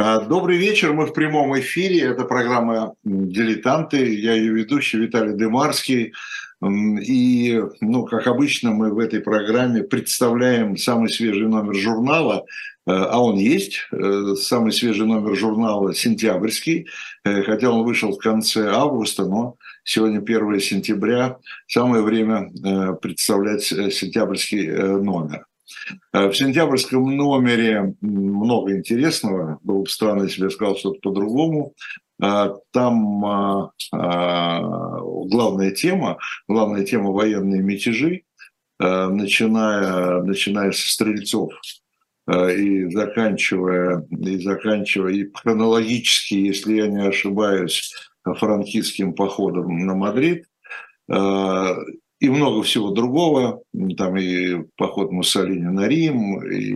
А, добрый вечер, мы в прямом эфире, это программа «Дилетанты», я ее ведущий Виталий Демарский. И, ну, как обычно, мы в этой программе представляем самый свежий номер журнала, э, а он есть, э, самый свежий номер журнала «Сентябрьский», э, хотя он вышел в конце августа, но сегодня 1 сентября, самое время представлять сентябрьский номер. В сентябрьском номере много интересного. Было бы странно, если я сказал что-то по-другому. А, там а, а, главная тема, главная тема военные мятежи, начиная, начиная со стрельцов и заканчивая, и заканчивая и хронологически, если я не ошибаюсь, франкистским походом на Мадрид, и много всего другого, там и поход Муссолини на Рим, и,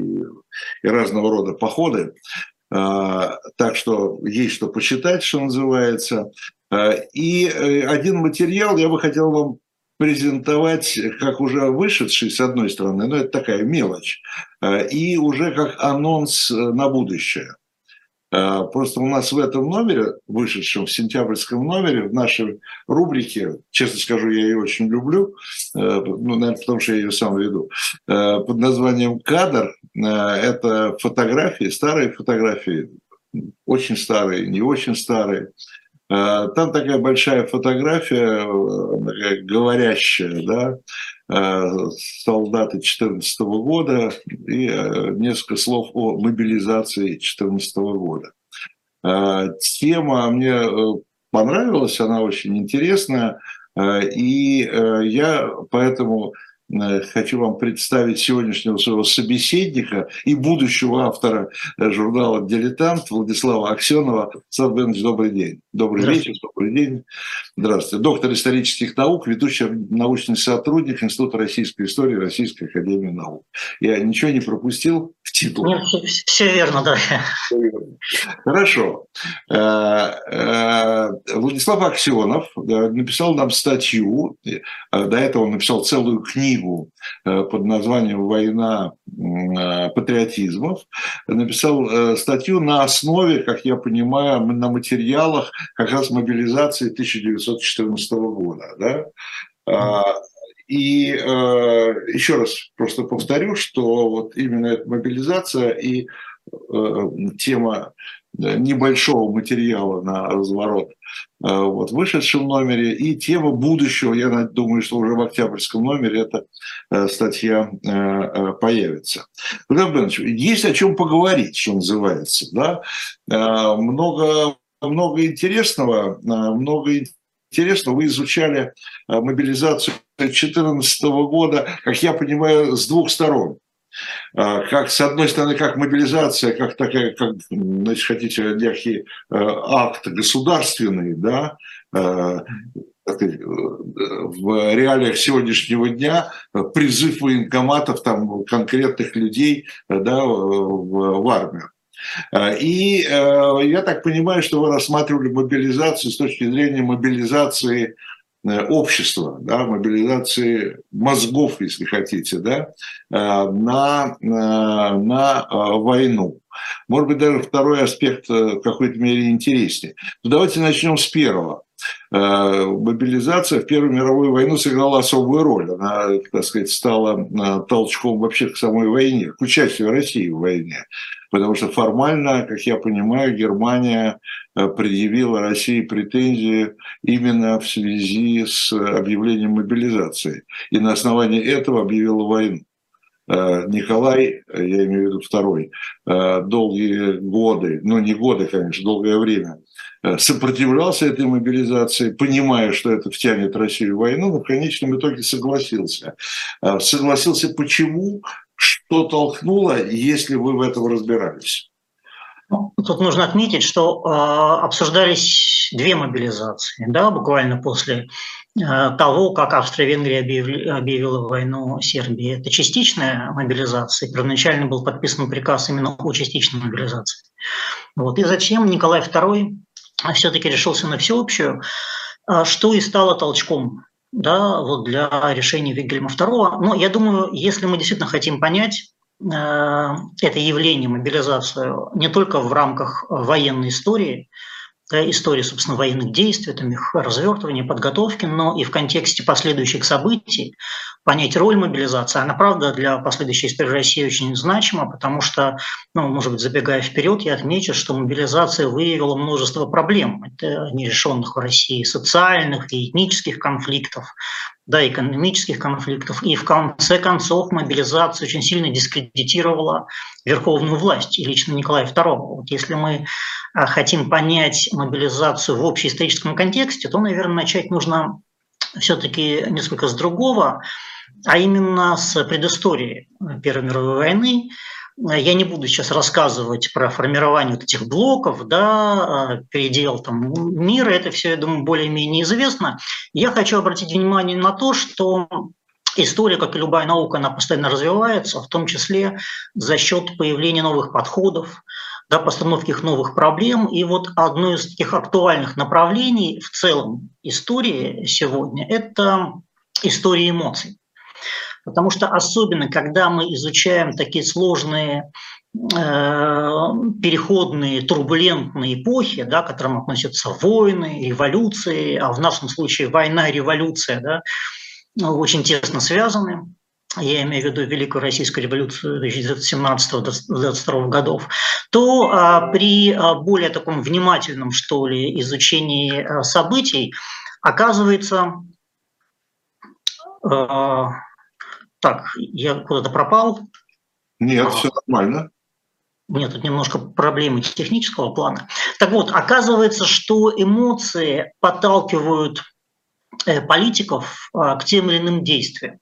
и разного рода походы. А, так что есть что почитать, что называется. А, и э, один материал я бы хотел вам презентовать как уже вышедший, с одной стороны, но это такая мелочь, а, и уже как анонс э, на будущее. Просто у нас в этом номере, вышедшем в сентябрьском номере, в нашей рубрике, честно скажу, я ее очень люблю, э, ну, наверное, потому что я ее сам веду, под названием «Кадр», Э, это фотографии, старые фотографии, очень старые, не очень старые. Э, там такая большая фотография, э, такая говорящая, да, солдаты 2014 года и несколько слов о мобилизации 2014 года. Тема мне понравилась, она очень интересная, и я поэтому Э, хочу вам представить сегодняшнего своего собеседника и будущего автора э, журнала «Дилетант» Владислава Аксенова. Сав Бенович, добрый день. Добрый вечер, добрый день. Здравствуйте. Доктор исторических наук, ведущий научный сотрудник Института российской истории Российской академии наук. Я ничего не пропустил в титуле? Нет, все верно, да. Хорошо. Э, Владислав Аксенов написал нам статью, до этого он написал целую книгу книгу э, под названием «Война э, патриотизмов», написал э, статью на основе, как я понимаю, на материалах как раз мобилизации 1914 года. Да? А, и э, еще раз просто повторю, что вот именно эта мобилизация и тема небольшого материала на разворот Э, вот, в вышедшем номере. И тема будущего, я думаю, что уже в октябрьском номере эта э, статья э, появится. Владимир есть о чем поговорить, что называется. Да? Много, много интересного, много интересного. Вы изучали мобилизацию 2014 года, как я понимаю, с двух сторон. А, как, с одной стороны, как мобилизация, как такая, как, значит, хотите, некий э, акт государственный, да, э, в реалиях сегодняшнего дня призыв военкоматов там, конкретных людей да, в, в армию. И э, я так понимаю, что вы рассматривали мобилизацию с точки зрения мобилизации Э, общества, да, мобилизации мозгов, если хотите, да, э, на, на, на э, войну. Может быть, даже второй аспект в какой-то мере интереснее. Но давайте начнем с первого. Мобилизация в Первую мировую войну сыграла особую роль. Она, так сказать, стала толчком вообще к самой войне, к участию России в войне потому что формально, как я понимаю, Германия э, предъявила России претензии именно в связи с объявлением мобилизации. И на основании этого объявила войну. Э, Николай, я имею в виду второй, э, долгие годы, ну не годы, конечно, долгое время, сопротивлялся этой мобилизации, понимая, что это втянет Россию в войну, но в конечном итоге согласился. Согласился почему? Что толкнуло, если вы в этом разбирались? Ну, тут нужно отметить, что э, обсуждались две мобилизации, да, буквально после э, того, как Австро-Венгрия объявила войну Сербии. Это частичная мобилизация. Первоначально был подписан приказ именно о частичной мобилизации. Вот. И зачем Николай II все-таки решился на всеобщую, э, что и стало толчком да, вот для решения Вильгельма II. Но я думаю, если мы действительно хотим понять, это явление, мобилизацию, не только в рамках военной истории, истории, собственно, военных действий, там, их развертывания, подготовки, но и в контексте последующих событий понять роль мобилизации. Она, правда, для последующей истории России очень значима, потому что, ну, может быть, забегая вперед, я отмечу, что мобилизация выявила множество проблем, это нерешенных в России социальных и этнических конфликтов, да, экономических конфликтов. И в конце концов мобилизация очень сильно дискредитировала верховную власть и лично Николая II. Вот если мы а, хотим понять мобилизацию в общеисторическом контексте, то, наверное, начать нужно все-таки несколько с другого, а именно с предыстории Первой мировой войны, я не буду сейчас рассказывать про формирование вот этих блоков, да, передел там мира, это все, я думаю, более-менее известно. Я хочу обратить внимание на то, что история, как и любая наука, она постоянно развивается, в том числе за счет появления новых подходов, да, постановки их новых проблем. И вот одно из таких актуальных направлений в целом истории сегодня – это история эмоций. Потому что особенно, когда мы изучаем такие сложные э, переходные, турбулентные эпохи, да, к которым относятся войны, революции, а в нашем случае война и революция да, очень тесно связаны. Я имею в виду Великую Российскую революцию 1917-22 годов, то а, при а, более таком внимательном, что ли, изучении а, событий оказывается, а, так, я куда-то пропал. Нет, а, все нормально. Нет, тут немножко проблемы технического плана. Так вот, оказывается, что эмоции подталкивают э, политиков а, к тем или иным действиям.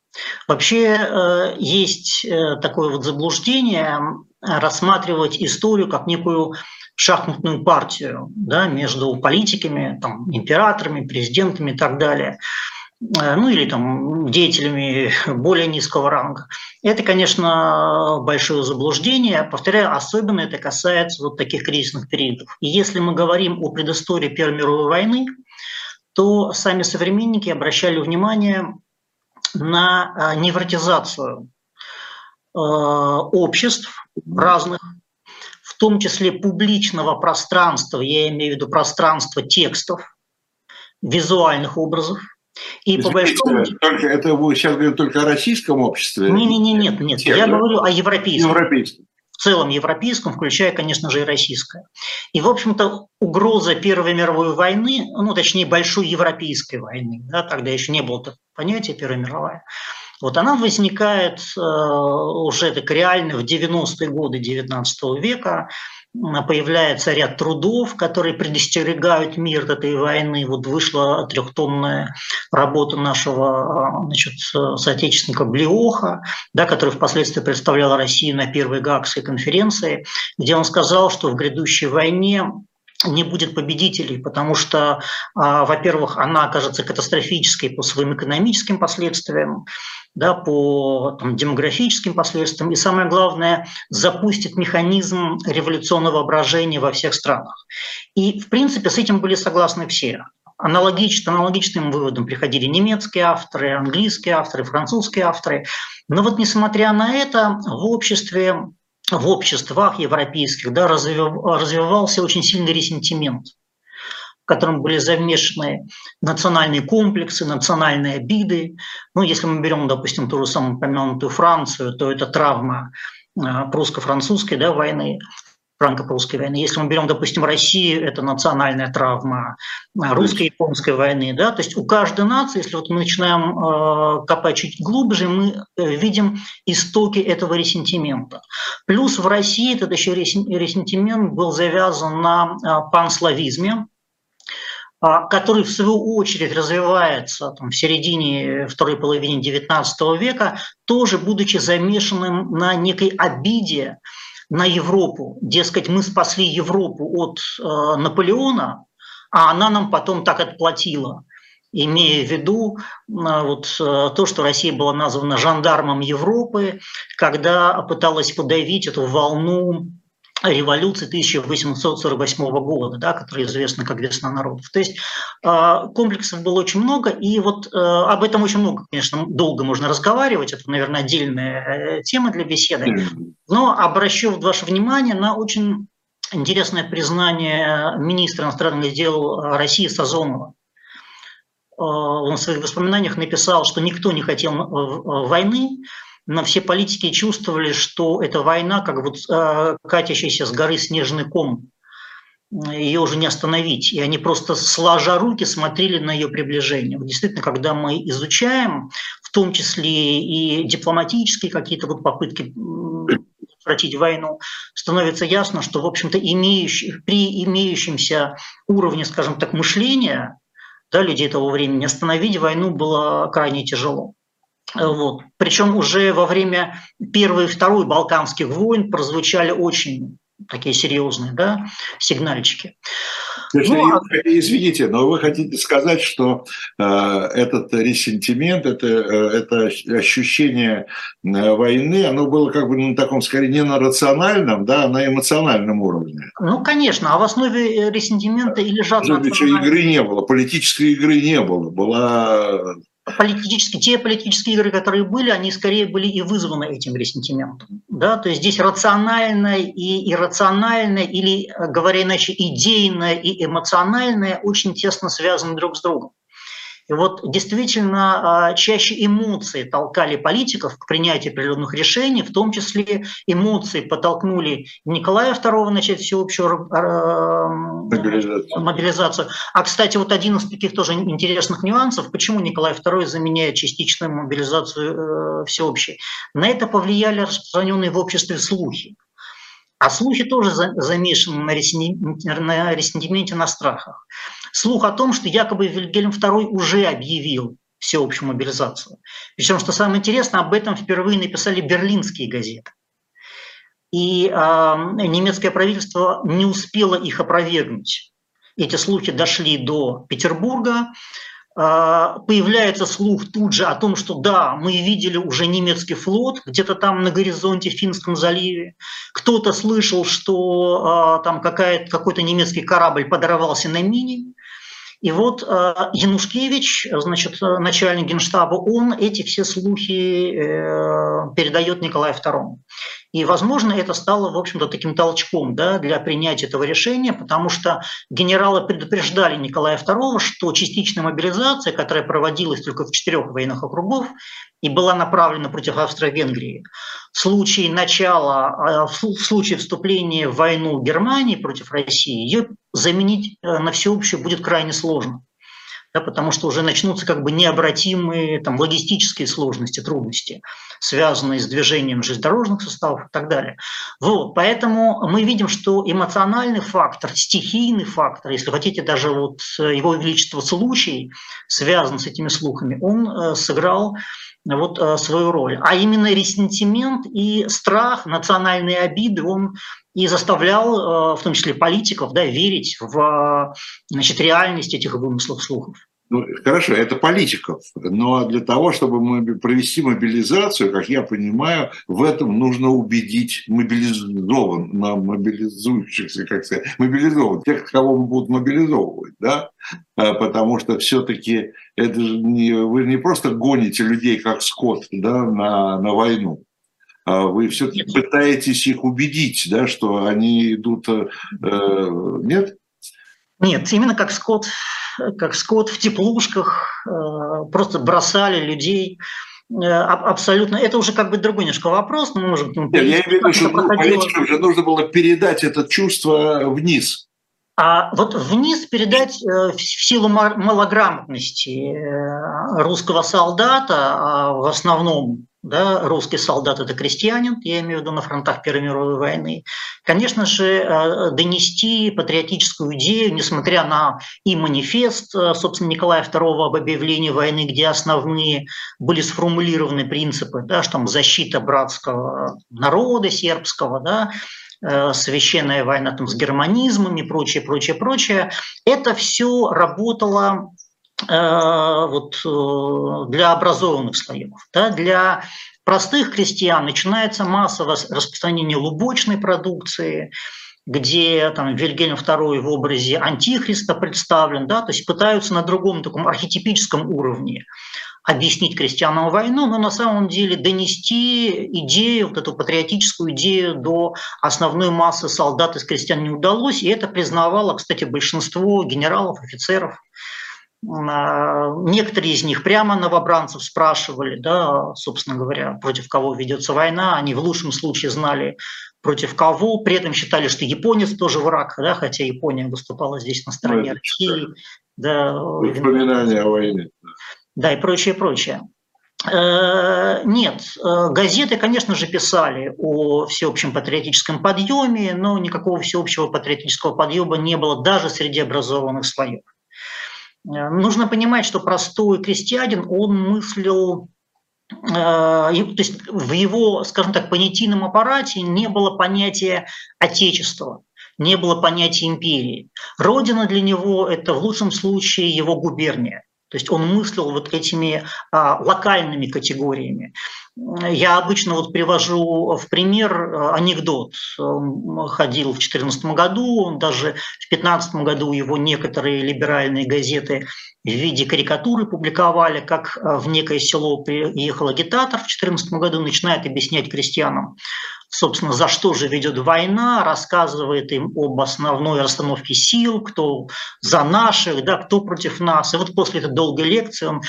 Вообще э, есть э, такое вот заблуждение рассматривать историю как некую шахматную партию да, между политиками, там, императорами, президентами и так далее. Э, ну или там деятелями более низкого ранга. Это, конечно, большое заблуждение. Повторяю, особенно это касается вот таких кризисных периодов. И если мы говорим о предыстории Первой мировой войны, то сами современники обращали внимание на э, невротизацию э, обществ разных, в том числе публичного пространства, я имею в виду пространство текстов, визуальных образов – и по большому... Только, это вы сейчас говорите только о российском обществе? Не, не, не, нет, нет. Я да? говорю о европейском. Европейском. В целом европейском, включая, конечно же, и российское. И, в общем-то, угроза Первой мировой войны, ну, точнее, большой европейской войны, да, тогда еще не было понятия Первая мировая, вот она возникает э, уже так реально в 90-е годы 19 века, появляется ряд трудов, которые предостерегают мир от этой войны. Вот вышла трехтомная работа нашего значит, соотечественника Блиоха, да, который впоследствии представлял Россию на первой Гаагской конференции, где он сказал, что в грядущей войне не будет победителей, потому что, а, во-первых, она окажется катастрофической по своим экономическим последствиям, да, по там, демографическим последствиям, и самое главное, запустит механизм революционного воображения во всех странах. И, в принципе, с этим были согласны все. Аналогично, аналогичным выводом приходили немецкие авторы, английские авторы, французские авторы. Но вот несмотря на это, в обществе в обществах европейских да, развивался очень сильный ресентимент, в котором были замешаны национальные комплексы, национальные обиды. Ну, если мы берем, допустим, ту же самую упомянутую Францию, то это травма прусско-французской да, войны, франко-прусской войны. Если мы берем, допустим, Россию, это национальная травма русско-японской войны. Да? То есть у каждой нации, если вот мы начинаем э, копать чуть глубже, мы э, видим истоки этого ресентимента. Плюс в России этот еще ресентимент был завязан на э, панславизме, а, который в свою очередь развивается там, в середине второй половины XIX века, тоже будучи замешанным на некой обиде на Европу. Дескать, мы спасли Европу от э, Наполеона, а она нам потом так отплатила имея в виду э, вот, э, то, что Россия была названа жандармом Европы, когда пыталась подавить эту волну революции 1848 года, да, которая известна как «Весна народов». То есть э, комплексов было очень много, и вот э, об этом очень много, конечно, долго можно разговаривать, это, наверное, отдельная э, тема для беседы, но обращу ваше внимание на очень интересное признание министра иностранных дел России Сазонова. Он в своих воспоминаниях написал, что никто не хотел войны, но все политики чувствовали, что эта война как вот э, катящийся с горы снежный ком, ее уже не остановить. И они просто сложа руки смотрели на ее приближение. Вот действительно, когда мы изучаем, в том числе и дипломатические какие-то вот попытки прекратить войну, становится ясно, что, в общем-то, имеющий, при имеющемся уровне, скажем так, мышления да, людей того времени, остановить войну было крайне тяжело. Вот. Причем уже во время Первой и Второй Балканских войн прозвучали очень такие серьезные да, сигнальчики. Есть, ну, а извините, но вы хотите сказать, что э, этот ресентимент, это, э, это ощущение э, войны, оно было как бы на таком, скорее, не на рациональном, да, а на эмоциональном уровне? Ну, конечно, а в основе э, ресентимента и лежат... Игры не было, политической игры не было, была политические, те политические игры, которые были, они скорее были и вызваны этим ресентиментом. Да? То есть здесь рациональное и иррациональное, или, говоря иначе, идейное и эмоциональное очень тесно связаны друг с другом. И вот действительно а, чаще эмоции толкали политиков к принятию определенных решений, в том числе эмоции подтолкнули Николая II начать всеобщую мобилизацию. мобилизацию. А, кстати, вот один из таких тоже интересных нюансов, почему Николай II заменяет частичную мобилизацию э, всеобщей. На это повлияли распространенные в обществе слухи. А слухи тоже замешаны на ресентименте, на страхах слух о том, что якобы Вильгельм II уже объявил всеобщую мобилизацию. Причем, что самое интересное, об этом впервые написали берлинские газеты. И э, немецкое правительство не успело их опровергнуть. Эти слухи дошли до Петербурга, а, появляется слух тут же о том, что да, мы видели уже немецкий флот где-то там на горизонте в Финском заливе. Кто-то слышал, что э, там какой-то немецкий корабль подорвался на мине. И вот э, Янушкевич, значит, начальник генштаба, он эти все слухи э, передает Николаю II. И, возможно, это стало, в общем-то, таким толчком да, для принятия этого решения, потому что генералы предупреждали Николая II, что частичная мобилизация, которая проводилась только в четырех военных округах и была направлена против Австро-Венгрии, в случае начала, э, в случае вступления в войну Германии против России, ее заменить э, на всеобщую будет крайне сложно да, потому что уже начнутся как бы необратимые там, логистические сложности, трудности, связанные с движением железнодорожных составов и так далее. Вот, поэтому мы видим, что эмоциональный фактор, стихийный фактор, если хотите, даже вот его величество случай, связан с этими слухами, он э, сыграл вот э, свою роль. А именно ресентимент и страх, национальные обиды, он и заставлял, э, в том числе политиков, да, верить в значит, реальность этих вымыслов слухов. Ну, хорошо, это политиков, но для того, чтобы провести мобилизацию, как я понимаю, в этом нужно убедить мобилизован, мобилизующихся, как сказать, мобилизован, тех, кого будут мобилизовывать, да, а, потому что все-таки это же не, вы не просто гоните людей как скот, да, на, на войну, а вы все-таки пытаетесь их убедить, да, что они идут, э, нет? Нет, именно как скот как скот в теплушках, э, просто бросали людей э, абсолютно. Это уже как бы другой немножко вопрос, мы можем нему Нет, Я имею в виду, что политикам же нужно было передать это чувство вниз. А вот вниз передать э, в силу малограмотности русского солдата, а в основном да, русский солдат – это крестьянин, я имею в виду на фронтах Первой мировой войны, конечно же, э, донести патриотическую идею, несмотря на и манифест, э, собственно, Николая II об объявлении войны, где основные были сформулированы принципы, да, что там защита братского народа сербского, да, э, священная война там, с германизмом и прочее, прочее, прочее. Это все работало вот, э, для образованных слоев, да, для простых крестьян начинается массовое распространение лубочной продукции, где там Вильгельм II в образе антихриста представлен, да, то есть пытаются на другом таком архетипическом уровне объяснить крестьянам войну, но на самом деле донести идею, вот эту патриотическую идею до основной массы солдат из крестьян не удалось, и это признавало, кстати, большинство генералов, офицеров. Некоторые из них прямо новобранцев спрашивали, да, собственно говоря, против кого ведется война. Они в лучшем случае знали, против кого, при этом считали, что японец тоже враг, да, хотя Япония выступала здесь на стороне России. Да, Воспоминания о войне. Да, и прочее, прочее. Э, нет, э, газеты, конечно же, писали о всеобщем патриотическом подъеме, но никакого всеобщего патриотического подъема не было даже среди образованных слоев. Э, нужно понимать, что простой крестьянин, он мыслил то есть в его, скажем так, понятийном аппарате не было понятия отечества, не было понятия империи. Родина для него – это в лучшем случае его губерния. То есть он мыслил вот этими а, локальными категориями. Я обычно вот привожу в пример а, анекдот. Ходил в 2014 году, даже в 2015 году его некоторые либеральные газеты в виде карикатуры публиковали, как а, в некое село приехал агитатор в 2014 году, начинает объяснять крестьянам, собственно, за что же ведет война, рассказывает им об основной расстановке сил, кто за наших, да, кто против нас. И вот после этой долгой лекции он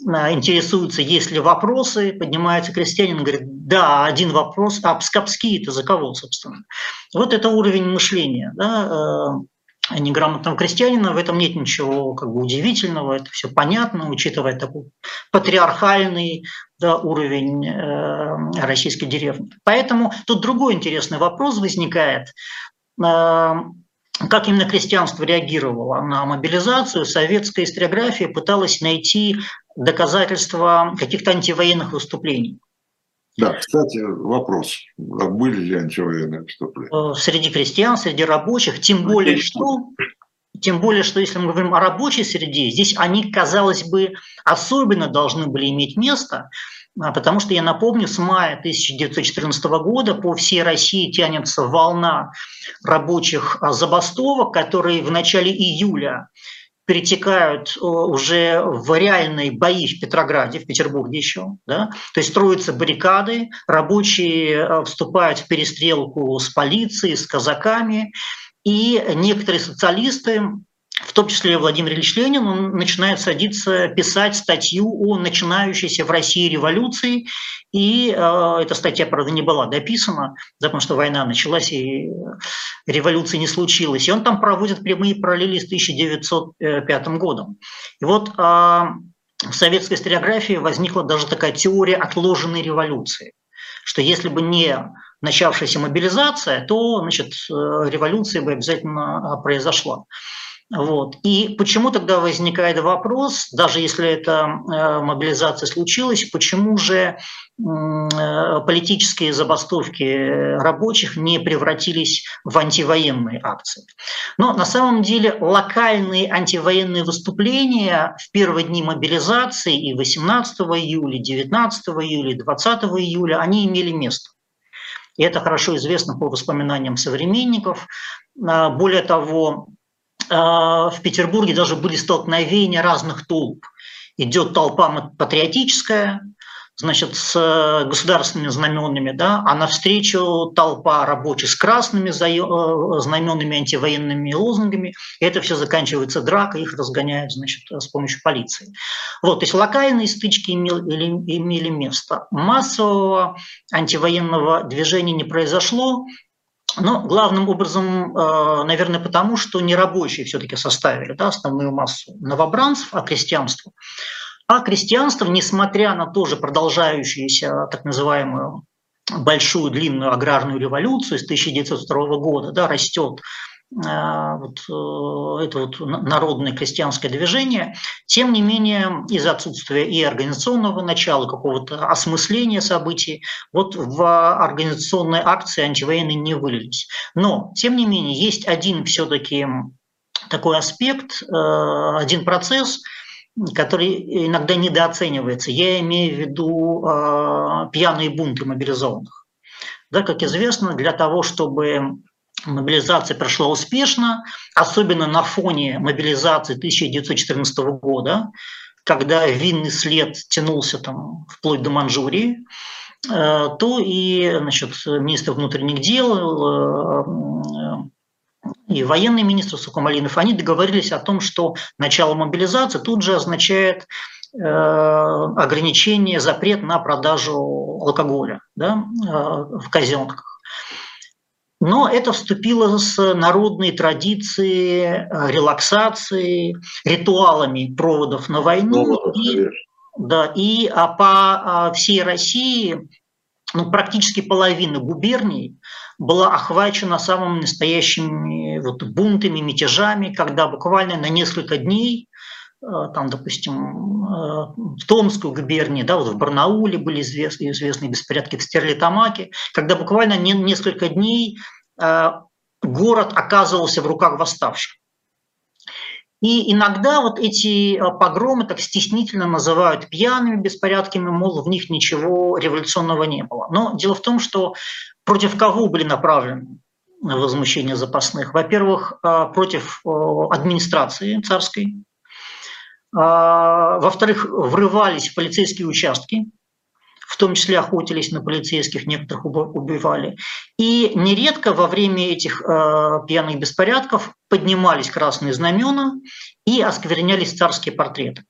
интересуется, есть ли вопросы, поднимается крестьянин, говорит, да, один вопрос, а пскапские это за кого, собственно? Вот это уровень мышления. Да, э, неграмотного крестьянина, в этом нет ничего как бы удивительного, это все понятно, учитывая такой патриархальный да, уровень э, российской деревни. Поэтому тут другой интересный вопрос возникает. Как именно крестьянство реагировало на мобилизацию, советская историография пыталась найти доказательства каких-то антивоенных выступлений. Да, кстати, вопрос. А были ли антивоенные выступления? Э, среди крестьян, среди рабочих, тем более, что тем более, что если мы говорим о рабочей среде, здесь они, казалось бы, особенно должны были иметь место, потому что, я напомню, с мая 1914 года по всей России тянется волна рабочих а, забастовок, которые в начале июля перетекают э, уже в реальные бои в Петрограде, в Петербурге еще. Да? То есть строятся баррикады, рабочие э, вступают в перестрелку с полицией, с казаками, и некоторые социалисты том числе Владимир Ильич Ленин, он начинает садиться писать статью о начинающейся в России революции, и э, эта статья, правда, не была дописана, потому что война началась и революции не случилось. И он там проводит прямые параллели с 1905 годом. И вот э, в советской историографии возникла даже такая теория отложенной революции, что если бы не начавшаяся мобилизация, то значит, э, революция бы обязательно э, произошла. Вот. И почему тогда возникает вопрос, даже если эта э, мобилизация случилась, почему же э, политические забастовки рабочих не превратились в антивоенные акции. Но на самом деле локальные антивоенные выступления в первые дни мобилизации и 18 июля, 19 июля, 20 июля, они имели место. И это хорошо известно по воспоминаниям современников. А, более того, в Петербурге даже были столкновения разных толп. Идет толпа патриотическая, значит, с э, государственными знаменами, да, а навстречу толпа рабочих с красными э, знаменами, антивоенными лозунгами. И это все заканчивается дракой, их разгоняют, значит, с помощью полиции. Вот, то есть локальные стычки имели, имели место. Массового антивоенного движения не произошло, но главным образом, э, наверное, потому, что не рабочие все-таки составили да, основную массу новобранцев, а крестьянство. А крестьянство, несмотря на тоже продолжающуюся так называемую большую длинную аграрную революцию с 1902 года, да, растет вот э, это вот народное крестьянское движение, тем не менее из-за отсутствия и организационного начала, какого-то осмысления событий, вот в организационные акции антивоенные не вылились. Но, тем не менее, есть один все-таки такой аспект, э, один процесс, который иногда недооценивается. Я имею в виду э, пьяные бунты мобилизованных. Да, как известно, для того, чтобы мобилизация прошла успешно, особенно на фоне мобилизации 1914 года, когда винный след тянулся там вплоть до Манчжурии, э, то и значит, министр внутренних дел э, и военный министр Сукумалинов, они договорились о том, что начало мобилизации тут же означает э, ограничение, запрет на продажу алкоголя да, в казенках. Но это вступило с народной традицией э, релаксации, ритуалами проводов на войну. Ну, и, да, и а по а, всей России ну, практически половина губерний была охвачена самыми настоящими вот бунтами, мятежами, когда буквально на несколько дней там, допустим, э, в Томской губернии, да, вот в Барнауле были известны, известные беспорядки в Стерлитамаке, когда буквально несколько дней э, город оказывался в руках восставших. И иногда вот эти э, погромы так стеснительно называют пьяными беспорядками, мол, в них ничего революционного не было. Но дело в том, что против кого были направлены возмущения запасных? Во-первых, э, против э, администрации царской. А, во-вторых, врывались в полицейские участки, в том числе охотились на полицейских, некоторых убивали. И нередко во время этих э, пьяных беспорядков поднимались красные знамена и осквернялись царские портреты.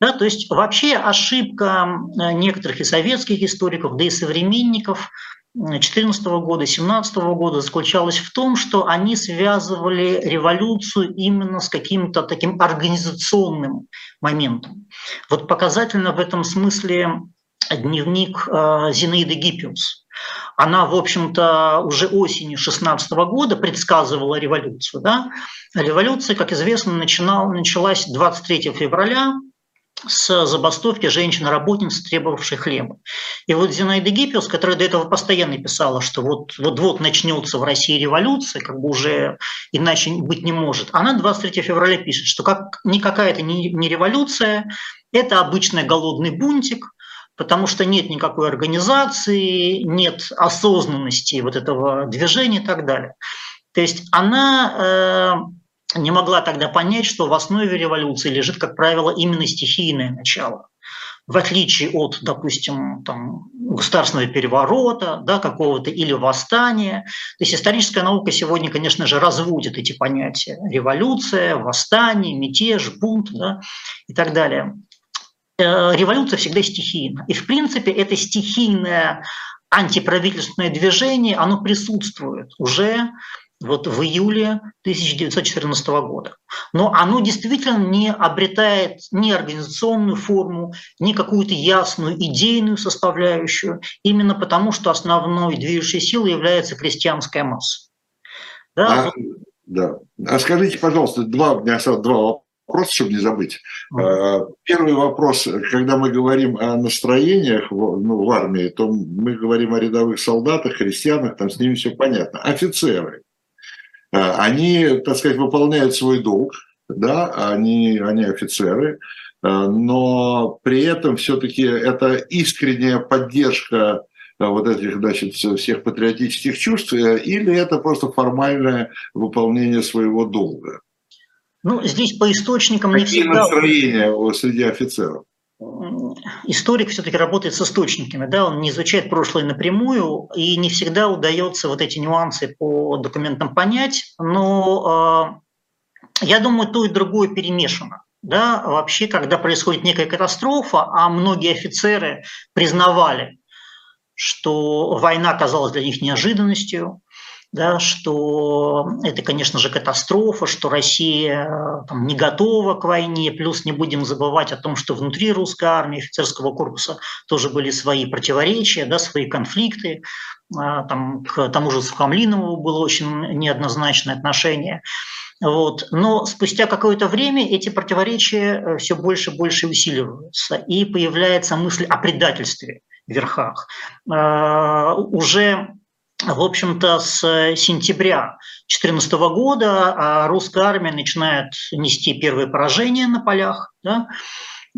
Да, то есть вообще ошибка э, некоторых и советских историков, да и современников 2014 года, 2017 года заключалась в том, что они связывали революцию именно с каким-то таким организационным моментом. Вот показательно в этом смысле дневник э, Зинаиды Гиппиус. Она, в общем-то, уже осенью 16 года предсказывала революцию. Да? Революция, как известно, начинал, началась 23 февраля с забастовки женщин-работниц, требовавшей хлеба. И вот Зинаида Гиппиус, которая до этого постоянно писала, что вот, вот-вот начнется в России революция, как бы уже иначе быть не может, она 23 февраля пишет, что как, никакая это не, не революция, это обычный голодный бунтик, потому что нет никакой организации, нет осознанности вот этого движения и так далее. То есть она э, не могла тогда понять, что в основе революции лежит, как правило, именно стихийное начало. В отличие от, допустим, там, государственного переворота, да, какого-то или восстания. То есть историческая наука сегодня, конечно же, разводит эти понятия. Революция, восстание, мятеж, бунт да, и так далее. Э, революция всегда стихийна. И, в принципе, это стихийное антиправительственное движение, оно присутствует уже вот в июле 1914 года. Но оно действительно не обретает ни организационную форму, ни какую-то ясную идейную составляющую, именно потому что основной движущей силой является крестьянская масса. Да, а, да. а скажите, пожалуйста, два, у меня два вопрос, чтобы не забыть. Э, первый вопрос, когда мы говорим о настроениях ну, в армии, то мы говорим о рядовых солдатах, христианах, там с ними все понятно. Офицеры, они, так сказать, выполняют свой долг, да, они, они офицеры, э, но при этом все-таки это искренняя поддержка вот этих, значит, всех патриотических чувств, или это просто формальное выполнение своего долга? Ну, здесь по источникам Какие не всегда... настроения среди офицеров? Историк все-таки работает с источниками, да, он не изучает прошлое напрямую, и не всегда удается вот эти нюансы по документам понять, но э, я думаю, то и другое перемешано. Да, вообще, когда происходит некая катастрофа, а многие офицеры признавали, что война оказалась для них неожиданностью, да, что это, конечно же, катастрофа, что Россия э, там, не готова к войне, плюс не будем забывать о том, что внутри русской армии, офицерского корпуса тоже были свои противоречия, да, свои конфликты, а, там, к тому же Сухомлинову было очень неоднозначное отношение. Вот. Но спустя какое-то время эти противоречия э, все больше и больше усиливаются, и появляется мысль о предательстве в верхах. А, уже в общем-то, с сентября 2014 года а русская армия начинает нести первые поражения на полях, да,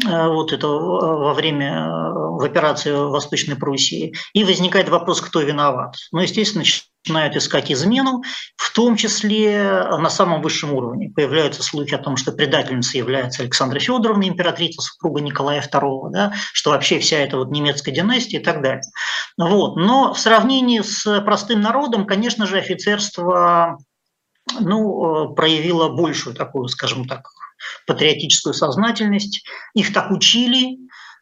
Э, вот это во время э, в операции в Восточной Пруссии. И возникает вопрос, кто виноват. Ну, естественно, начинают искать измену, в том числе на самом высшем уровне. Появляются слухи о том, что предательницей является Александра Федоровна, императрица, супруга Николая II, да, что вообще вся эта вот немецкая династия и так далее. Вот. Но в сравнении с простым народом, конечно же, офицерство ну, э, проявило большую такую, скажем так, патриотическую сознательность. Их так учили,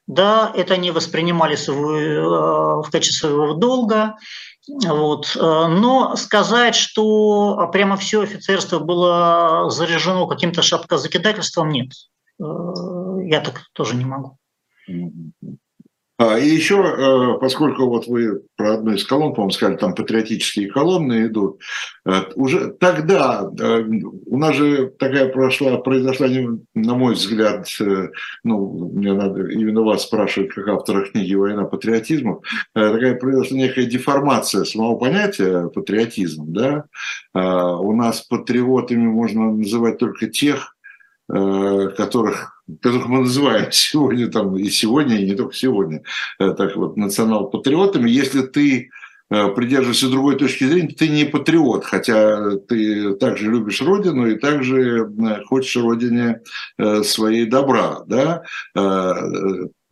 да, это они воспринимали э, в качестве своего долга. Вот. Э, но сказать, что прямо все офицерство было заряжено каким-то шапкозакидательством, нет. Я так тоже не могу. А, и еще, э, поскольку вот вы про одну из колонн, по-моему, сказали, там патриотические колонны идут, э, уже тогда э, у нас же такая прошла, произошла, на мой взгляд, ну, мне надо именно вас спрашивать, как автора книги «Война патриотизма», такая произошла некая деформация самого понятия патриотизм, да, а, у нас патриотами можно называть только тех, которых которых мы называем сегодня, там, и сегодня, и не только сегодня, э, так вот, национал-патриотами, если ты э, придерживаешься другой точки зрения, ты не патриот, хотя ты также любишь Родину и также э, хочешь Родине своей добра. Да?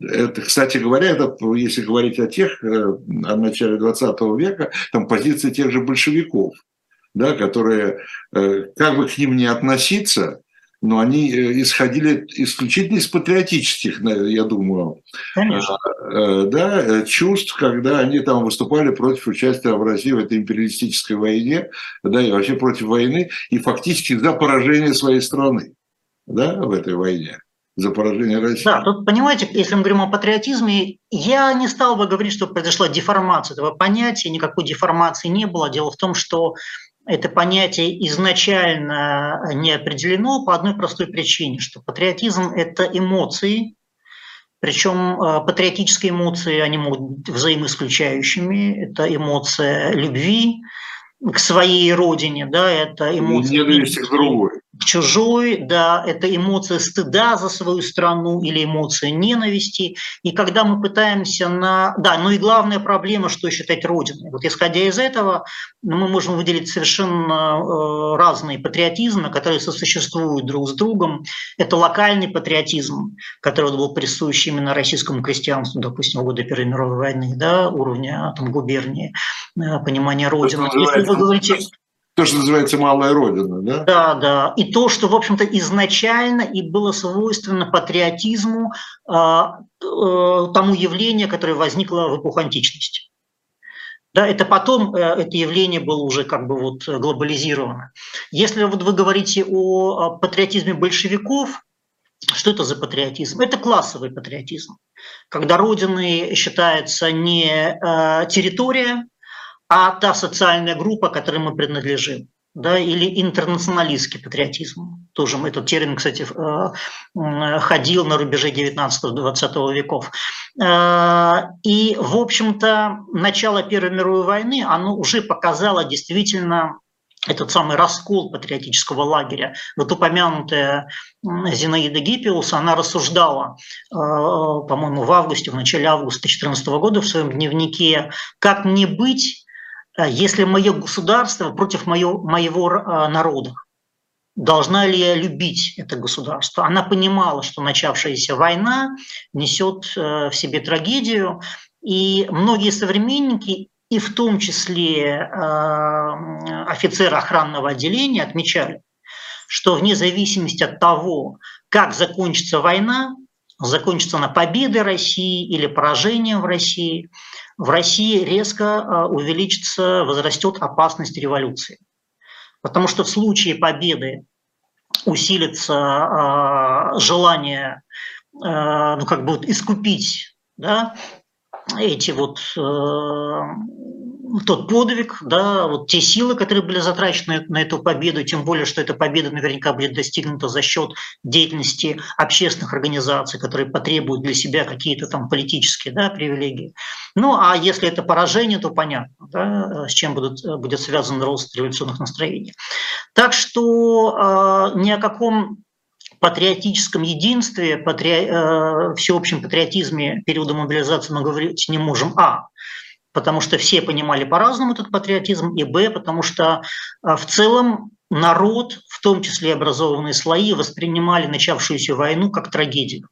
Это, кстати говоря, это, если говорить о тех, о начале 20 века, там позиции тех же большевиков, да, которые, как бы к ним не относиться, но они э, исходили исключительно из патриотических, я думаю, Конечно. Э, да, э, чувств, когда они там выступали против участия в России в этой империалистической войне, да, и вообще против войны, и фактически за поражение своей страны, да, в этой войне за поражение России. Да, тут, понимаете, если мы говорим о патриотизме, я не стал бы говорить, что произошла деформация этого понятия, никакой деформации не было. Дело в том, что это понятие изначально не определено по одной простой причине, что патриотизм – это эмоции, причем э, патриотические эмоции, они могут быть взаимоисключающими. Это эмоция любви к своей родине, да, это эмоция... Ненависти к другой чужой, да, это эмоция стыда за свою страну или эмоция ненависти. И когда мы пытаемся на... Да, ну и главная проблема, что считать Родиной. Вот исходя из этого, мы можем выделить совершенно э, разные патриотизмы, которые сосуществуют друг с другом. Это локальный патриотизм, который был присущ именно российскому крестьянству, допустим, в годы Первой мировой войны, да, уровня там, губернии, э, понимания Родины. Говорите то, что называется малая родина, да? Да, да. И то, что, в общем-то, изначально и было свойственно патриотизму, э, э, тому явлению, которое возникло в эпоху античности. Да, это потом э, это явление было уже как бы вот глобализировано. Если вот вы говорите о, о патриотизме большевиков, что это за патриотизм? Это классовый патриотизм, когда родиной считается не э, территория, а та социальная группа, которой мы принадлежим. Да, или интернационалистский патриотизм. Тоже этот термин, кстати, э, ходил на рубеже 19-20 веков. Э, и, в общем-то, начало Первой мировой войны, оно уже показало действительно этот самый раскол патриотического лагеря. Вот упомянутая Зинаида Гиппиус, она рассуждала, э, по-моему, в августе, в начале августа 2014 года в своем дневнике, как не быть если мое государство против моего, моего а, народа, должна ли я любить это государство? Она понимала, что начавшаяся война несет э, в себе трагедию, и многие современники, и в том числе э, офицеры охранного отделения, отмечали, что вне зависимости от того, как закончится война, закончится она победой России или поражением в России, в России резко а, увеличится, возрастет опасность революции. Потому что в случае победы усилится а, желание а, ну, как бы искупить да, эти вот тот подвиг, да, вот те силы, которые были затрачены на эту победу, тем более, что эта победа наверняка будет достигнута за счет деятельности общественных организаций, которые потребуют для себя какие-то там политические да, привилегии. Ну, а если это поражение, то понятно, да, с чем будут, будет связан рост революционных настроений. Так что э, ни о каком патриотическом единстве, патри... э, всеобщем патриотизме периода мобилизации мы говорить не можем. А, потому что все понимали по-разному этот патриотизм, и б, потому что э, в целом народ, в том числе образованные слои, воспринимали начавшуюся войну как трагедию.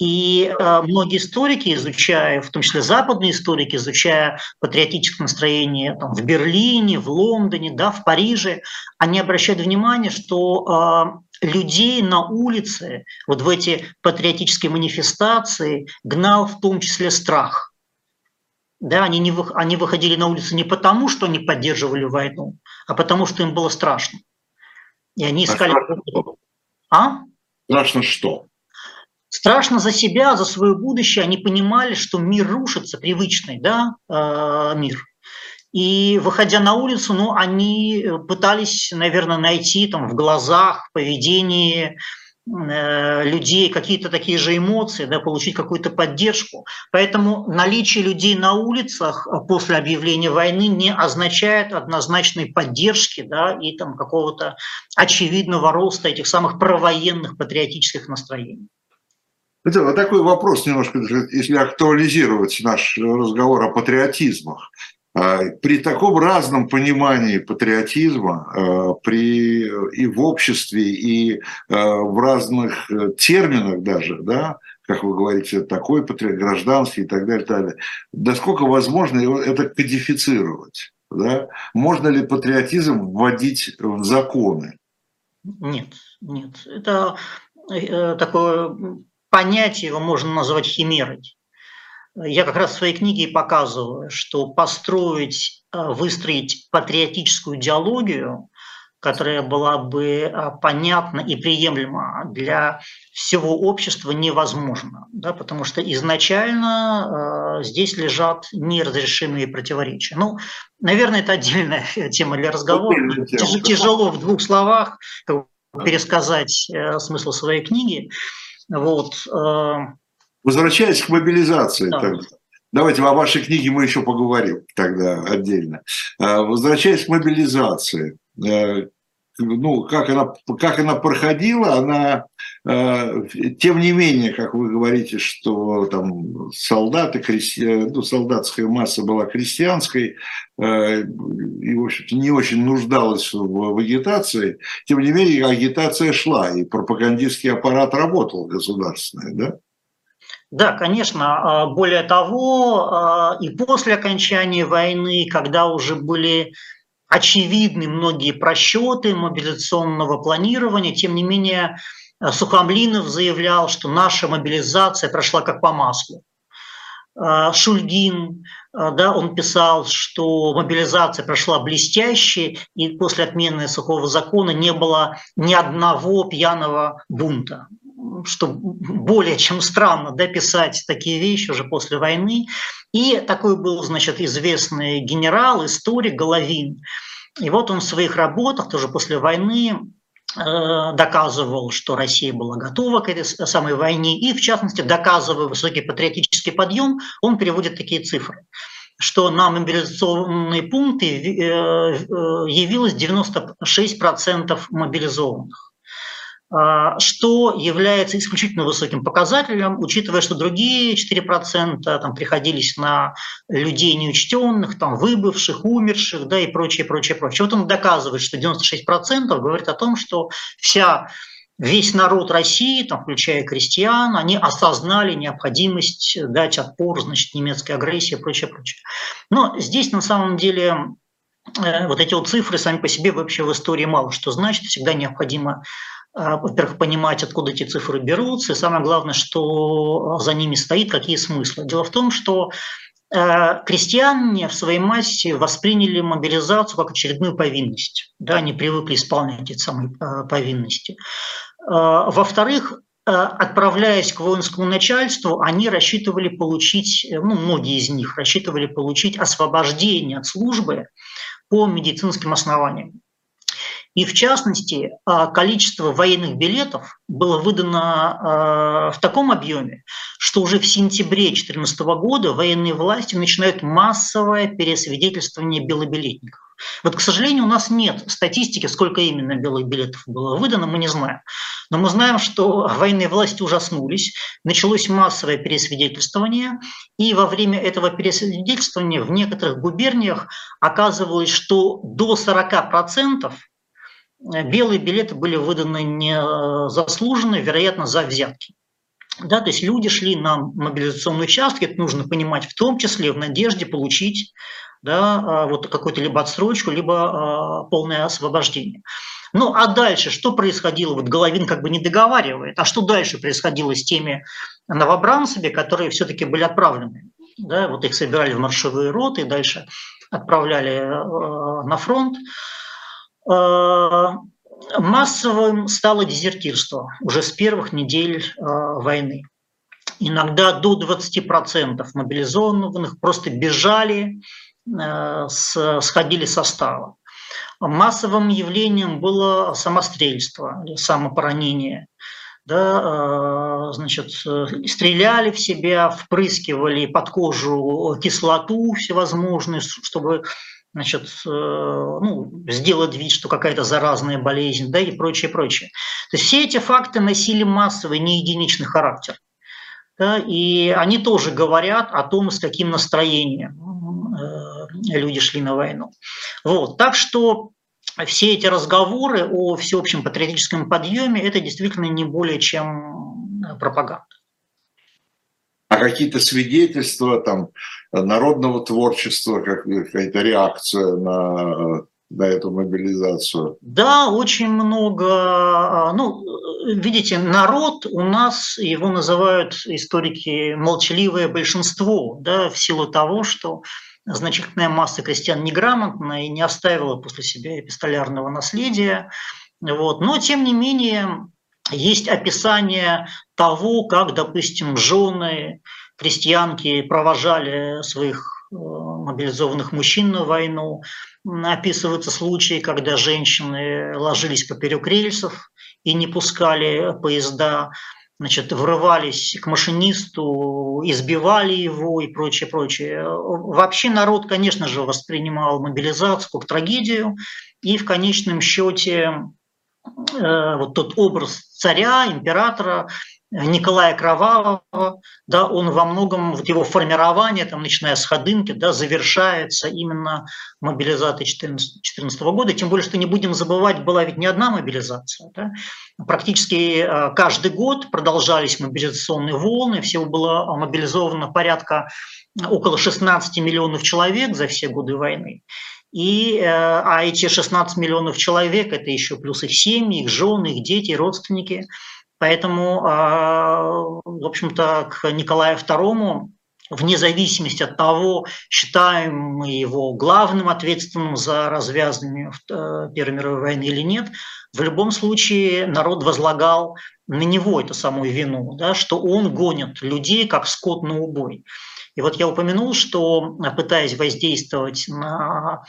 И э, многие историки, изучая, в том числе западные историки, изучая патриотическое настроение там, в Берлине, в Лондоне, да, в Париже, они обращают внимание, что э, людей на улице, вот в эти патриотические манифестации, гнал в том числе страх. Да, они, не, они выходили на улицу не потому, что они поддерживали войну, а потому, что им было страшно. И они искали... А? Страшно что? страшно за себя, за свое будущее. Они понимали, что мир рушится, привычный да, э, мир. И выходя на улицу, ну, они пытались, наверное, найти там в глазах, поведении э, людей какие-то такие же эмоции, да, получить какую-то поддержку. Поэтому наличие людей на улицах после объявления войны не означает однозначной поддержки да, и там какого-то очевидного роста этих самых провоенных патриотических настроений. Это вот такой вопрос немножко, если актуализировать наш разговор о патриотизмах. А, при таком разном понимании патриотизма а, при, и в обществе, и а, в разных э, терминах даже, да, как вы говорите, такой патриот, гражданский и так далее, так далее, насколько возможно это кодифицировать? Да? Можно ли патриотизм вводить в законы? Нет, нет. Это э, такое понятие его можно назвать химерой. Я как раз в своей книге показываю, что построить, э, выстроить патриотическую идеологию, которая была бы э, понятна и приемлема для всего общества, невозможно, да, потому что изначально э, здесь лежат неразрешимые противоречия. Ну, наверное, это отдельная тема для разговора. Тяжело в двух словах пересказать смысл своей книги. Вот. Э, Возвращаясь к мобилизации, да. тогда. давайте о вашей книге мы еще поговорим тогда отдельно. Э, возвращаясь к мобилизации, э, ну, как она, как она проходила, она, э, тем не менее, как вы говорите, что там солдаты, христи... ну, солдатская масса была крестьянской э, и, в общем-то, не очень нуждалась в, в агитации, тем не менее, агитация шла, и пропагандистский аппарат работал государственный, да? Да, конечно. А, более того, а, и после окончания войны, когда уже были очевидны многие просчеты мобилизационного планирования. Тем не менее, Сухомлинов заявлял, что наша мобилизация прошла как по маслу. Шульгин, да, он писал, что мобилизация прошла блестяще, и после отмены сухого закона не было ни одного пьяного бунта что более чем странно да, писать такие вещи уже после войны. И такой был, значит, известный генерал, историк Головин. И вот он в своих работах, тоже после войны, э, доказывал, что Россия была готова к этой самой войне, и, в частности, доказывая высокий патриотический подъем, он переводит такие цифры что на мобилизационные пункты э, э, явилось 96% мобилизованных. А, что является исключительно высоким показателем, учитывая, что другие 4% там, приходились на людей неучтенных, там, выбывших, умерших да, и прочее, прочее, прочее. Вот он доказывает, что 96% говорит о том, что вся весь народ России, там, включая крестьян, они осознали необходимость дать отпор значит, немецкой агрессии и прочее, прочее. Но здесь на самом деле э, вот эти вот цифры сами по себе вообще в истории мало что значит. Всегда необходимо во-первых, понимать, откуда эти цифры берутся, и самое главное, что за ними стоит, какие смыслы. Дело в том, что э, крестьяне в своей массе восприняли мобилизацию как очередную повинность. Да, они привыкли исполнять эти самые э, повинности. Э, во-вторых, отправляясь к воинскому начальству, они рассчитывали получить, ну, многие из них рассчитывали получить освобождение от службы по медицинским основаниям. И в частности, а, количество военных билетов было выдано а, в таком объеме, что уже в сентябре 2014 года военные власти начинают массовое пересвидетельствование белобилетников. Вот, к сожалению, у нас нет статистики, сколько именно белых билетов было выдано, мы не знаем. Но мы знаем, что военные власти ужаснулись, началось массовое пересвидетельствование, и во время этого пересвидетельствования в некоторых губерниях оказывалось, что до 40% белые билеты были выданы незаслуженно, вероятно, за взятки. Да, то есть люди шли на мобилизационные участки, это нужно понимать, в том числе в надежде получить да, а, вот какую-то либо отсрочку, либо полное освобождение. Ну а дальше, что происходило? Вот Головин как бы не договаривает. А что дальше происходило с теми новобранцами, которые все-таки были отправлены? Да, вот их собирали в маршевые роты дальше отправляли э, на фронт. Э, массовым стало дезертирство уже с первых недель э, войны. Иногда до 20% мобилизованных просто бежали, э, сходили со става. Массовым явлением было самострельство, самопоранение. Да, значит, стреляли в себя, впрыскивали под кожу кислоту всевозможную, чтобы значит, э, ну, сделать вид, что какая-то заразная болезнь, да, и прочее, прочее. То есть все эти факты носили массовый, не единичный характер. Да, и они тоже говорят о том, с каким настроением э, люди шли на войну. Вот. Так что все эти разговоры о всеобщем патриотическом подъеме – это действительно не более чем пропаганда а какие-то свидетельства там народного творчества, как какая-то реакция на на эту мобилизацию? Да, очень много. А, ну, видите, народ у нас, его называют историки молчаливое большинство, да, в силу того, что значительная масса крестьян неграмотна и не оставила после себя эпистолярного наследия. Вот. Но, тем не менее, есть описание того, как, допустим, жены, крестьянки провожали своих э, мобилизованных мужчин на войну. Описываются случаи, когда женщины ложились поперек рельсов и не пускали поезда, значит, врывались к машинисту, избивали его и прочее, прочее. Вообще народ, конечно же, воспринимал мобилизацию как трагедию, и в конечном счете Э, вот тот образ царя, императора Николая Кровавого, да, он во многом, вот его формирование, там, начиная с Ходынки, да, завершается именно мобилизацией 2014 года, тем более, что не будем забывать, была ведь не одна мобилизация. Да. Практически э, каждый год продолжались мобилизационные волны, всего было мобилизовано порядка около 16 миллионов человек за все годы войны. И, э, а эти 16 миллионов человек – это еще плюс их семьи, их жены, их дети, родственники. Поэтому, а, в общем-то, к Николаю II вне зависимости от того, считаем мы его главным ответственным за развязывание э, Первой мировой войны или нет, в любом случае народ возлагал на него эту самую вину, да, что он гонит людей как скот на убой. И вот я упомянул, что пытаясь воздействовать на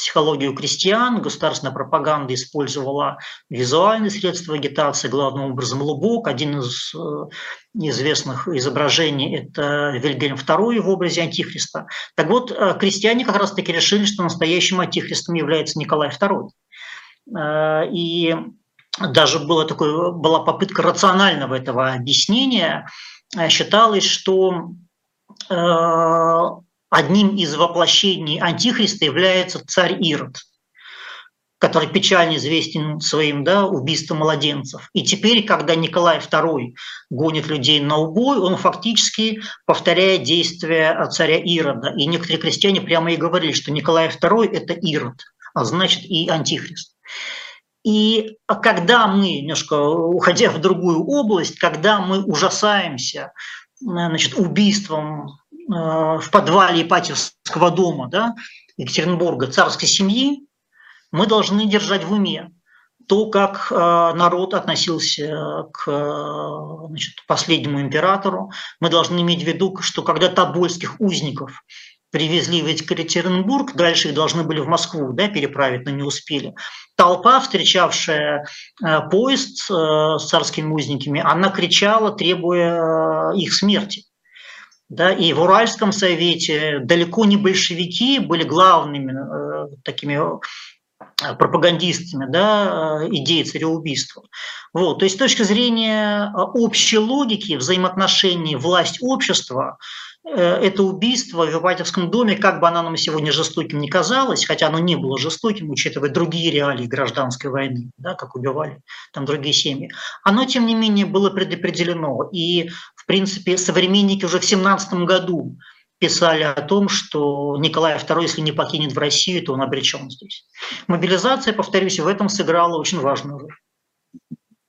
психологию крестьян, государственная пропаганда использовала визуальные средства агитации, главным образом лубок. Один из э, известных изображений – это Вильгельм II в образе Антихриста. Так вот, э, крестьяне как раз-таки решили, что настоящим Антихристом является Николай II. Э, и даже было такое, была попытка рационального этого объяснения. Считалось, что одним из воплощений Антихриста является царь Ирод, который печально известен своим да, убийством младенцев. И теперь, когда Николай II гонит людей на убой, он фактически повторяет действия царя Ирода. И некоторые крестьяне прямо и говорили, что Николай II – это Ирод, а значит и Антихрист. И когда мы, немножко уходя в другую область, когда мы ужасаемся значит, убийством в подвале Ипатьевского дома да, Екатеринбурга царской семьи, мы должны держать в уме, то, как народ относился к значит, последнему императору. Мы должны иметь в виду, что когда тобольских узников привезли в Екатеринбург, дальше их должны были в Москву да, переправить, но не успели. Толпа, встречавшая э, поезд э, с царскими узниками, она кричала, требуя э, их смерти. Да, и в Уральском совете далеко не большевики были главными э, такими пропагандистами да, идеи цареубийства. Вот, то есть с точки зрения общей логики взаимоотношений власть-общество, Э, это убийство в Ипатьевском доме, как бы оно нам сегодня жестоким не казалось, хотя оно не было жестоким, учитывая другие реалии гражданской войны, да, как убивали там другие семьи, оно, тем не менее, было предопределено. И, принципе, современники уже в 17 году писали о том, что Николай II, если не покинет Россию, то он обречен здесь. Мобилизация, повторюсь, в этом сыграла очень важную роль.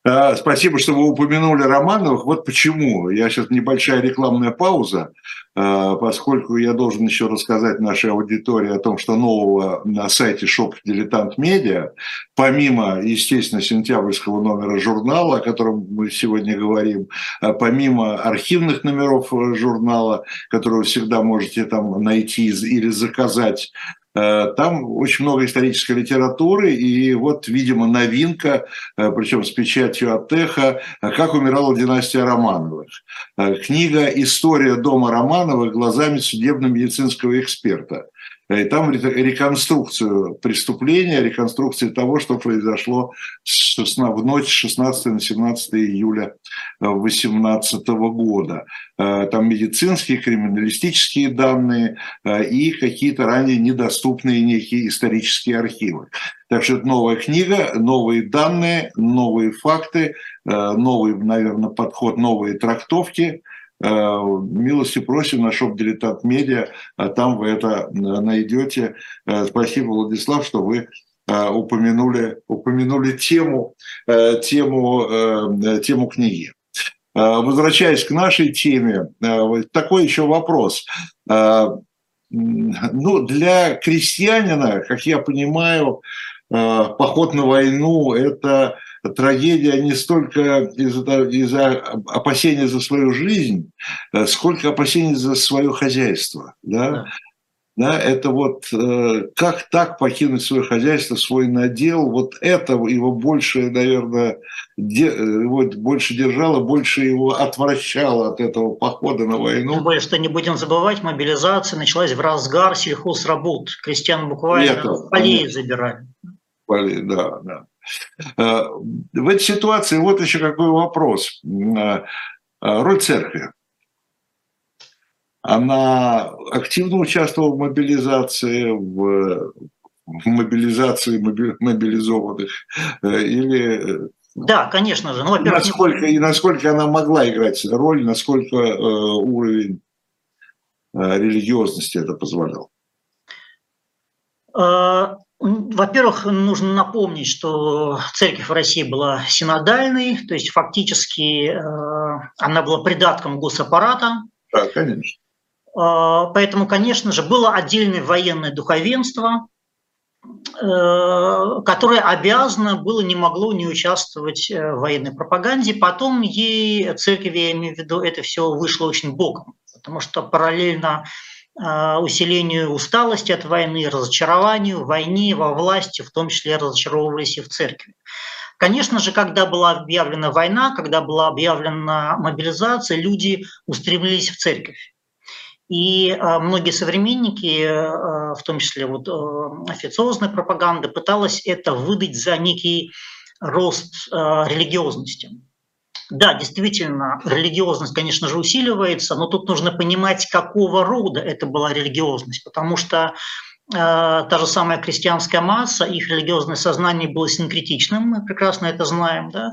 А, спасибо, что вы упомянули Романовых. Вот почему. Я сейчас небольшая рекламная пауза, а, поскольку я должен еще рассказать нашей аудитории о том, что нового на сайте shop Diletant media, помимо, естественно, сентябрьского номера журнала, о котором мы сегодня говорим, а, помимо архивных номеров э, журнала, которые вы всегда можете там найти или заказать там очень много исторической литературы, и вот, видимо, новинка, э, причем с печатью от Теха, «Как умирала династия Романовых». Э, книга «История дома Романовых глазами судебно-медицинского эксперта». И там реконструкцию преступления, реконструкцию того, что произошло в ночь с 16 на 17 июля 2018 года. Э, там медицинские, криминалистические данные э, и какие-то ранее недоступные некие исторические архивы. Так что это новая книга, новые данные, новые факты, э, новый, наверное, подход, новые трактовки – Э, милости просим на шоп «Дилетант Медиа», а там вы это э, найдете. Э, спасибо, Владислав, что вы упомянули, упомянули тему, тему, тему книги. Возвращаясь к нашей теме, такой еще вопрос. Ну, для крестьянина, как я понимаю, поход на войну – это трагедия не столько из-за из опасения за свою жизнь, э, сколько опасений за свое хозяйство. Да? Да. Да, это вот э, как так покинуть свое хозяйство, свой надел, вот это его больше, наверное, де, э, вот больше держало, больше его отвращало от этого похода на войну. Тем более, что не будем забывать, мобилизация началась в разгар сельхозработ. Крестьян буквально это, полей забирали. Полей, да, да. Э, в этой ситуации вот еще какой вопрос. Э, роль церкви. Она активно участвовала в мобилизации, в, мобилизации мобилизованных э, или да, конечно же. Ну, насколько, и насколько она могла играть роль, насколько э, уровень э, религиозности это позволял? Во-первых, нужно напомнить, что церковь в России была синодальной, то есть фактически э, она была придатком госаппарата. Да, конечно. Э, поэтому, конечно же, было отдельное военное духовенство, э, которое обязано было, не могло не участвовать в военной пропаганде. Потом ей, церковь, я имею в виду, это все вышло очень боком, потому что параллельно а, усилению усталости от войны, разочарованию в войне, во власти, в том числе разочаровывались и в церкви. Конечно же, когда была объявлена война, когда была объявлена мобилизация, люди устремились в церковь. И а, многие современники, а, в том числе вот официозная пропаганда, пыталась это выдать за некий рост религиозности. Да, действительно, религиозность, конечно же, усиливается, но тут нужно понимать, какого рода это была религиозность, потому что э, та же самая крестьянская масса, их религиозное сознание было синкретичным, мы прекрасно это знаем, да,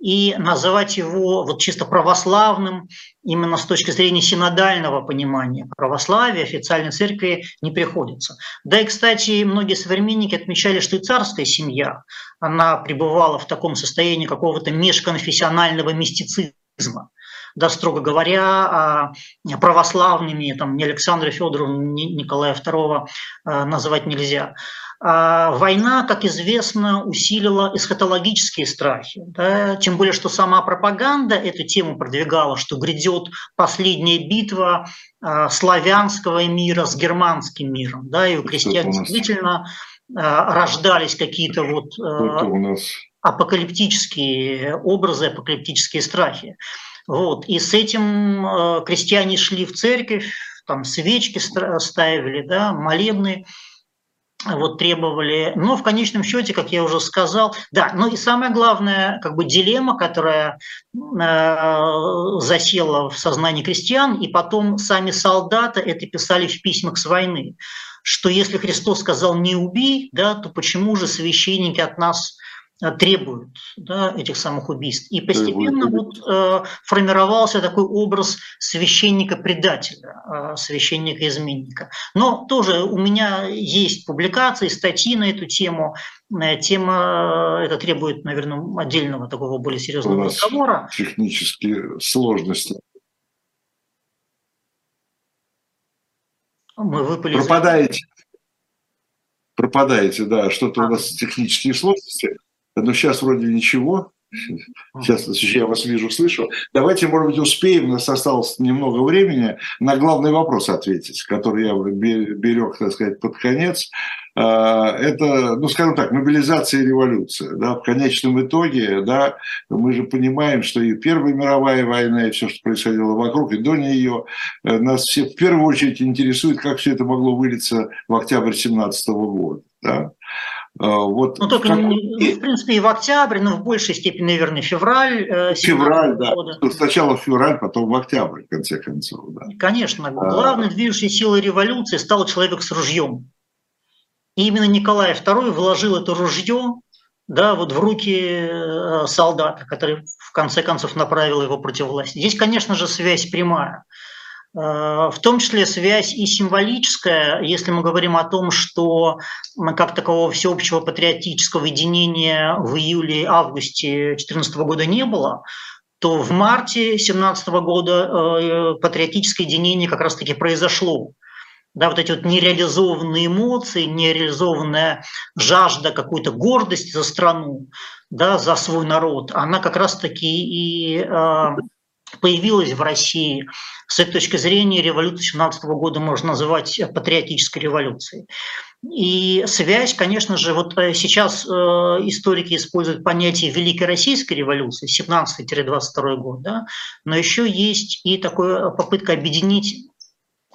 и называть его вот чисто православным именно с точки зрения синодального понимания православия, официальной церкви не приходится. Да и, кстати, многие современники отмечали, что и царская семья, она пребывала в таком состоянии какого-то межконфессионального мистицизма. да, строго говоря, а, православными, там, ни Александра Федоровна, ни Николая II называть нельзя. А война, как известно, усилила эсхатологические страхи. Да? Тем более, что сама пропаганда эту тему продвигала, что грядет последняя битва а, славянского мира с германским миром. Да? И у крестьян действительно а, рождались какие-то вот апокалиптические образы, апокалиптические страхи. Вот. И с этим крестьяне шли в церковь, там свечки ставили, да, молебны вот требовали, но в конечном счете, как я уже сказал, да, ну и самое главное, как бы дилемма, которая э, засела в сознании крестьян, и потом сами солдаты это писали в письмах с войны, что если Христос сказал «не убей», да, то почему же священники от нас требуют да, этих самых убийств. И постепенно вот, э, формировался такой образ священника-предателя, э, священника-изменника. Но тоже у меня есть публикации, статьи на эту тему. Э, тема это требует, наверное, отдельного такого более серьезного разговора. Технические сложности. Мы выпали. Пропадаете. Пропадаете, да. Что-то а. у нас технические сложности но сейчас вроде ничего. Сейчас я вас вижу, слышу. Давайте, может быть, успеем, у нас осталось немного времени, на главный вопрос ответить, который я берег, так сказать, под конец. А, это, ну, скажем так, мобилизация и революция. Да? В конечном итоге, да, мы же понимаем, что и Первая мировая война, и все, что происходило вокруг, и до нее, э, нас все в первую очередь интересует, как все это могло вылиться в октябрь 17 года. Да? А, вот ну, только, не, в принципе, и в октябре, но в большей степени, наверное, февраль. Э, февраль, да. Года. Сначала февраль, потом в октябрь, в конце концов. Да. Конечно. А... Главной движущей силой революции стал человек с ружьем. И именно Николай II вложил это ружье да, вот в руки э, солдата, который в конце концов направил его против власти. Здесь, конечно же, связь прямая. Э, в том числе связь и символическая, если мы говорим о том, что как такового всеобщего патриотического единения в июле-августе 2014 года не было, то в марте 2017 года э, патриотическое единение как раз-таки произошло. Да, вот эти вот нереализованные эмоции, нереализованная жажда какой-то гордости за страну, да, за свой народ, она как раз-таки и э, появилась в России. С этой точки зрения революцию 17 года можно называть патриотической революцией. И связь, конечно же, вот э, сейчас э, историки используют понятие Великой Российской революции, 17-22 год, да, но еще есть и такая попытка объединить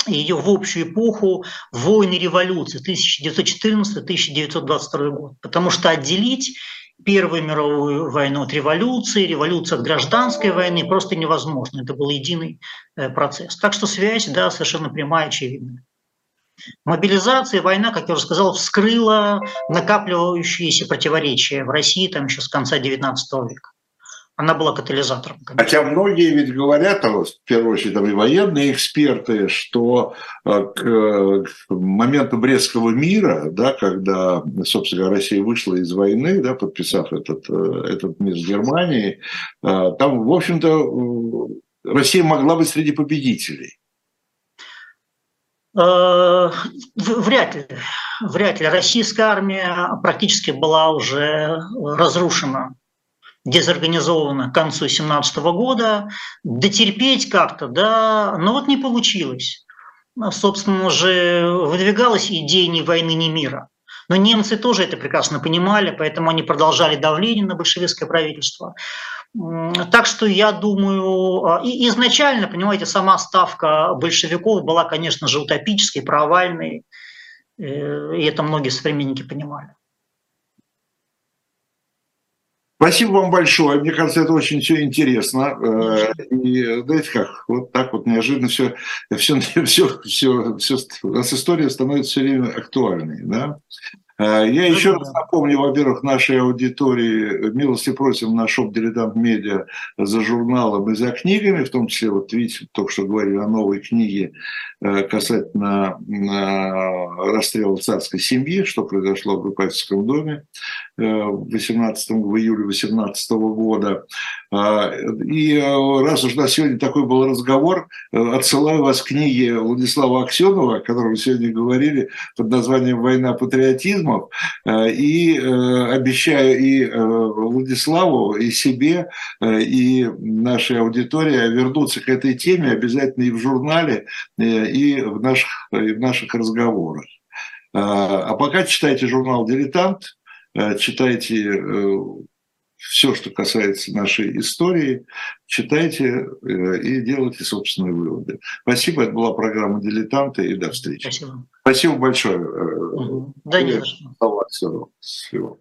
ее в общую эпоху войны революции 1914-1922 год. Потому что отделить Первую мировую войну от революции, революцию от гражданской войны просто невозможно. Это был единый э, процесс. Так что связь, да, совершенно прямая, очевидная. Мобилизация, война, как я уже сказал, вскрыла накапливающиеся противоречия в России там еще с конца XIX века она была катализатором. Конечно. Хотя многие ведь говорят, а в первую очередь там и военные эксперты, что э, к моменту Брестского мира, да, когда, собственно Россия вышла из войны, да, подписав этот, э, этот мир с Германией, э, там, в общем-то, Россия могла быть среди победителей. Вряд ли. Вряд ли. Российская армия практически была уже разрушена дезорганизовано к концу 2017 года, дотерпеть как-то, да, но вот не получилось. Собственно же выдвигалась идея ни войны, ни мира. Но немцы тоже это прекрасно понимали, поэтому они продолжали давление на большевистское правительство. Так что я думаю, а, и изначально, понимаете, сама ставка большевиков была, конечно же, утопической, провальной, э, и это многие современники понимали. Спасибо вам большое. Мне кажется, это очень все интересно. Э, и знаете как, вот так вот неожиданно все, все, все, все, все, у нас история становится все время актуальной. Да? Э, я еще раз напомню, во-первых, нашей аудитории, милости просим на шоп «Дилетант Медиа» за журналом и за книгами, в том числе, вот видите, только что говорили о новой книге э, касательно расстрела царской семьи, что произошло в Рупатинском доме э, в, 18, в июле 2018 года. А, и раз уж на сегодня такой был разговор, отсылаю вас к книге Владислава Аксенова, о которой мы сегодня говорили, под названием «Война патриотизмов». И обещаю и Владиславу, и себе, и нашей аудитории вернуться к этой теме обязательно и в журнале, и в наших, и в наших разговорах. А пока читайте журнал «Дилетант», читайте все, что касается нашей истории, читайте э, и делайте собственные выводы. Спасибо, это была программа «Дилетанты» и до встречи. Спасибо. Спасибо большое. Угу. Да, не за что. Всего. Всего.